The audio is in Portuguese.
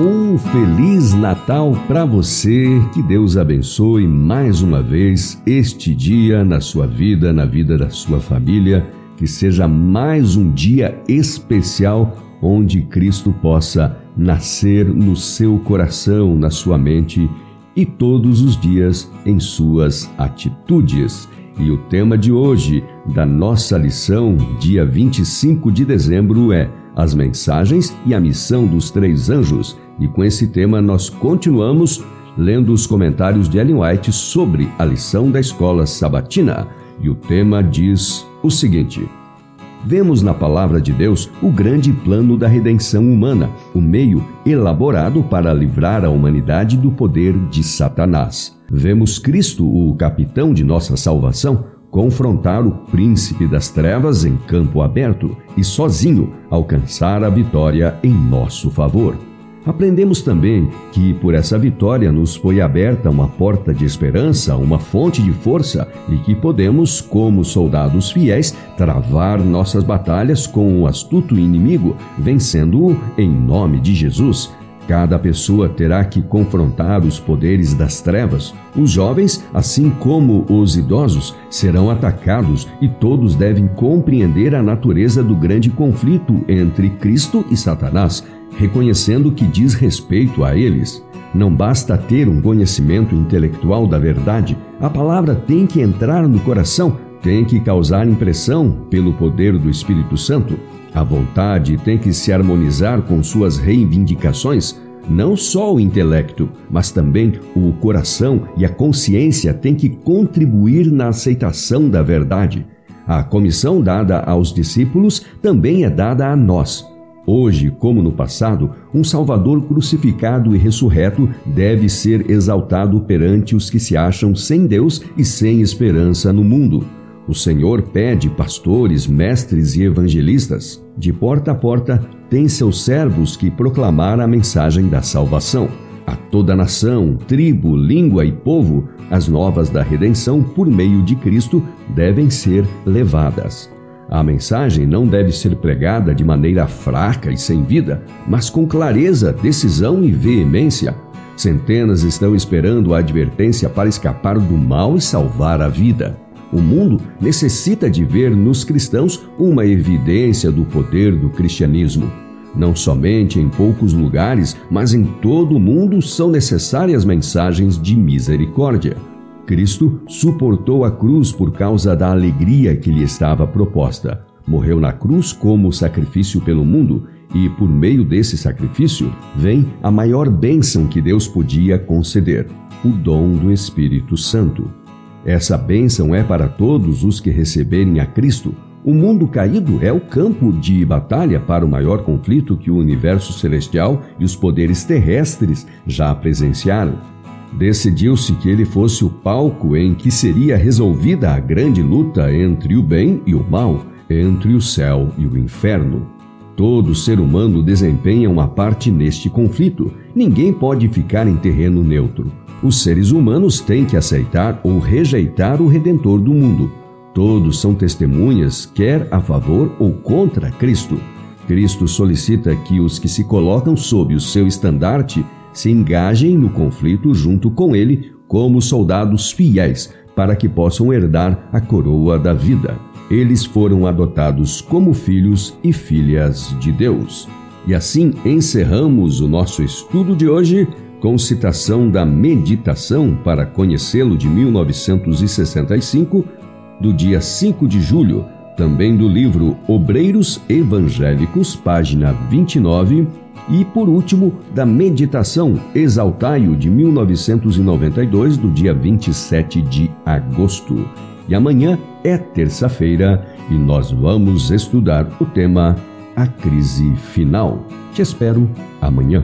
Um feliz Natal para você. Que Deus abençoe mais uma vez este dia na sua vida, na vida da sua família. Que seja mais um dia especial onde Cristo possa nascer no seu coração, na sua mente e todos os dias em suas atitudes. E o tema de hoje da nossa lição, dia 25 de dezembro, é As mensagens e a missão dos três anjos. E com esse tema nós continuamos lendo os comentários de Ellen White sobre a lição da escola sabatina. E o tema diz o seguinte: Vemos na palavra de Deus o grande plano da redenção humana, o meio elaborado para livrar a humanidade do poder de Satanás. Vemos Cristo, o capitão de nossa salvação, confrontar o príncipe das trevas em campo aberto e sozinho alcançar a vitória em nosso favor. Aprendemos também que por essa vitória nos foi aberta uma porta de esperança, uma fonte de força e que podemos, como soldados fiéis, travar nossas batalhas com o astuto inimigo, vencendo-o em nome de Jesus. Cada pessoa terá que confrontar os poderes das trevas. Os jovens, assim como os idosos, serão atacados e todos devem compreender a natureza do grande conflito entre Cristo e Satanás reconhecendo que diz respeito a eles. Não basta ter um conhecimento intelectual da verdade, a palavra tem que entrar no coração, tem que causar impressão pelo poder do Espírito Santo. A vontade tem que se harmonizar com suas reivindicações. Não só o intelecto, mas também o coração e a consciência têm que contribuir na aceitação da verdade. A comissão dada aos discípulos também é dada a nós. Hoje, como no passado, um Salvador crucificado e ressurreto deve ser exaltado perante os que se acham sem Deus e sem esperança no mundo. O Senhor pede pastores, mestres e evangelistas. De porta a porta, tem seus servos que proclamar a mensagem da salvação. A toda nação, tribo, língua e povo, as novas da redenção por meio de Cristo devem ser levadas. A mensagem não deve ser pregada de maneira fraca e sem vida, mas com clareza, decisão e veemência. Centenas estão esperando a advertência para escapar do mal e salvar a vida. O mundo necessita de ver nos cristãos uma evidência do poder do cristianismo. Não somente em poucos lugares, mas em todo o mundo são necessárias mensagens de misericórdia. Cristo suportou a cruz por causa da alegria que lhe estava proposta. Morreu na cruz como sacrifício pelo mundo, e por meio desse sacrifício vem a maior bênção que Deus podia conceder: o dom do Espírito Santo. Essa bênção é para todos os que receberem a Cristo. O mundo caído é o campo de batalha para o maior conflito que o universo celestial e os poderes terrestres já presenciaram. Decidiu-se que ele fosse o palco em que seria resolvida a grande luta entre o bem e o mal, entre o céu e o inferno. Todo ser humano desempenha uma parte neste conflito. Ninguém pode ficar em terreno neutro. Os seres humanos têm que aceitar ou rejeitar o Redentor do mundo. Todos são testemunhas, quer a favor ou contra Cristo. Cristo solicita que os que se colocam sob o seu estandarte se engajem no conflito junto com ele como soldados fiéis, para que possam herdar a coroa da vida. Eles foram adotados como filhos e filhas de Deus. E assim encerramos o nosso estudo de hoje com citação da Meditação para Conhecê-lo de 1965, do dia 5 de julho, também do livro Obreiros Evangélicos, página 29 e, por último, da Meditação Exaltai-o de 1992, do dia 27 de agosto. E amanhã é terça-feira e nós vamos estudar o tema A Crise Final. Te espero amanhã.